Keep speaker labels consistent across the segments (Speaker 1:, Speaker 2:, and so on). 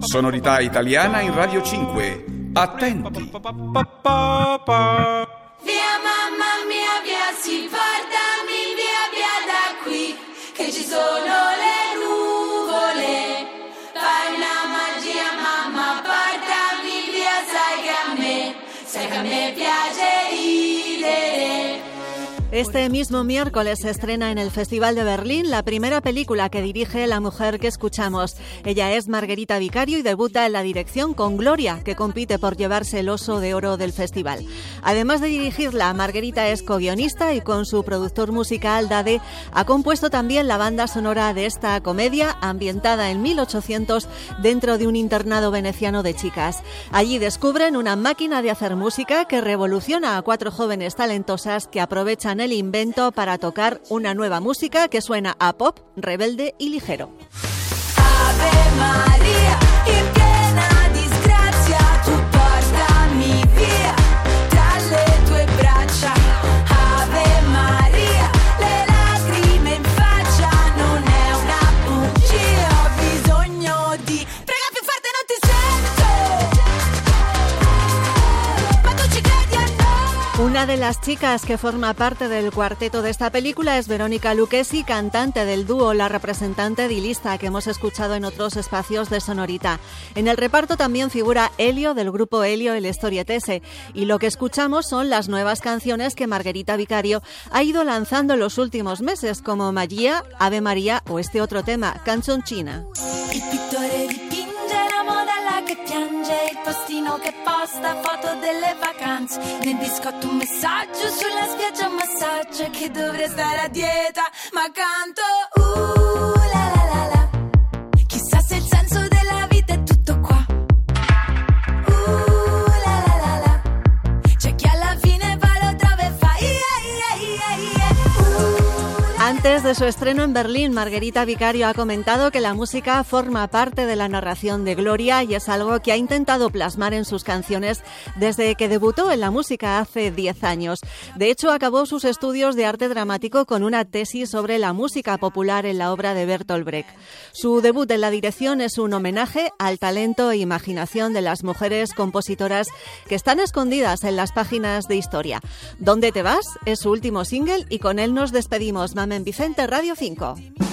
Speaker 1: Sonorità italiana in Radio 5. Attenti.
Speaker 2: Via mamma mia, via si portami via via da qui, che ci sono le nuvole. Fai magia mamma, portami via, sai che a me, sai che a me piace.
Speaker 3: Este mismo miércoles se estrena en el Festival de Berlín la primera película que dirige la mujer que escuchamos. Ella es Margarita Vicario y debuta en la dirección con Gloria, que compite por llevarse el oso de oro del festival. Además de dirigirla, Margarita es co-guionista y con su productor musical Dade ha compuesto también la banda sonora de esta comedia ambientada en 1800 dentro de un internado veneciano de chicas. Allí descubren una máquina de hacer música que revoluciona a cuatro jóvenes talentosas que aprovechan el invento para tocar una nueva música que suena a pop, rebelde y ligero.
Speaker 2: Una
Speaker 3: de las chicas que forma parte del cuarteto de esta película es Verónica Luquesi, cantante del dúo La representante de Lista, que hemos escuchado en otros espacios de Sonorita. En el reparto también figura Helio del grupo Helio el Historietese, y lo que escuchamos son las nuevas canciones que Margarita Vicario ha ido lanzando en los últimos meses, como Magia, Ave María o este otro tema, Canzoncina.
Speaker 2: Il che piange, il postino che posta foto delle vacanze. Nel biscotto un messaggio sulla spiaggia un massaggio che dovrei stare a dieta, ma canto uh
Speaker 3: Antes de su estreno en Berlín, Margarita Vicario ha comentado que la música forma parte de la narración de Gloria y es algo que ha intentado plasmar en sus canciones desde que debutó en la música hace 10 años. De hecho, acabó sus estudios de arte dramático con una tesis sobre la música popular en la obra de Bertolt Brecht. Su debut en la dirección es un homenaje al talento e imaginación de las mujeres compositoras que están escondidas en las páginas de historia. ¿Dónde te vas? Es su último single y con él nos despedimos. Mamen Vicente, Radio 5.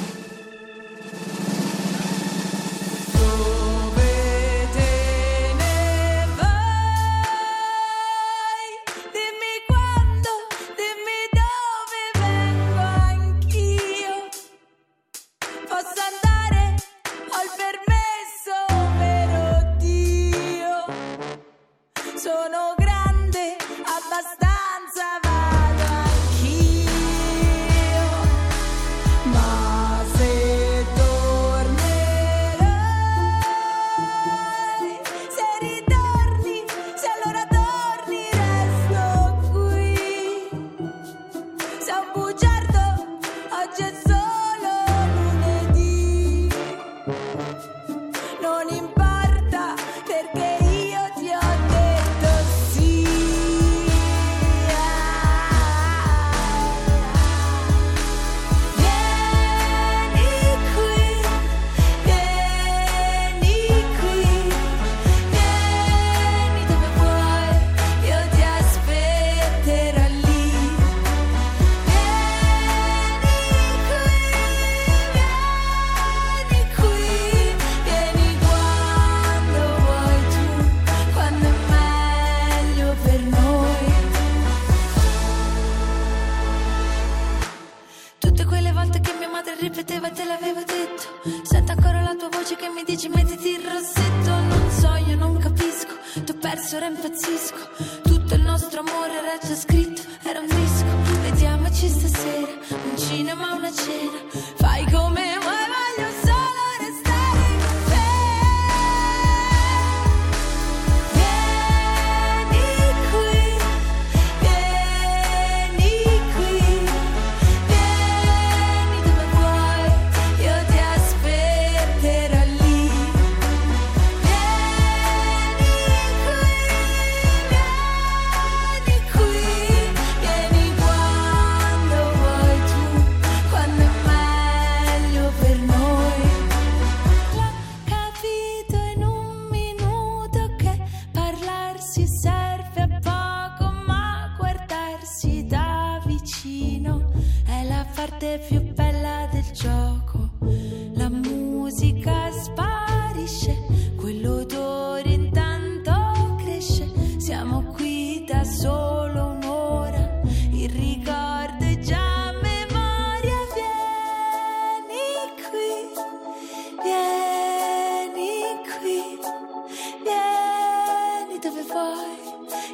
Speaker 2: just Quelle volte che mia madre ripeteva te l'avevo detto. Sento ancora la tua voce che mi dice mettiti il rossetto. Non so, io non capisco. T'ho perso, ora impazzisco. Tutto il nostro amore era già scritto Era un disco. Vediamoci stasera Un cinema, una cena bella del gioco, la musica sparisce, quell'odore intanto cresce, siamo qui da solo un'ora, il ricordo è già memoria, vieni qui, vieni qui, vieni dove vuoi,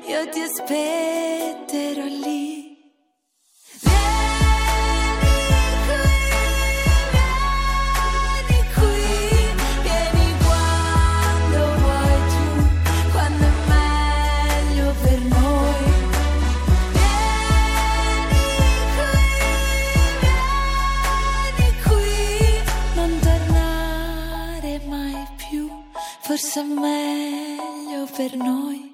Speaker 2: io ti aspetterò lì. Per noi.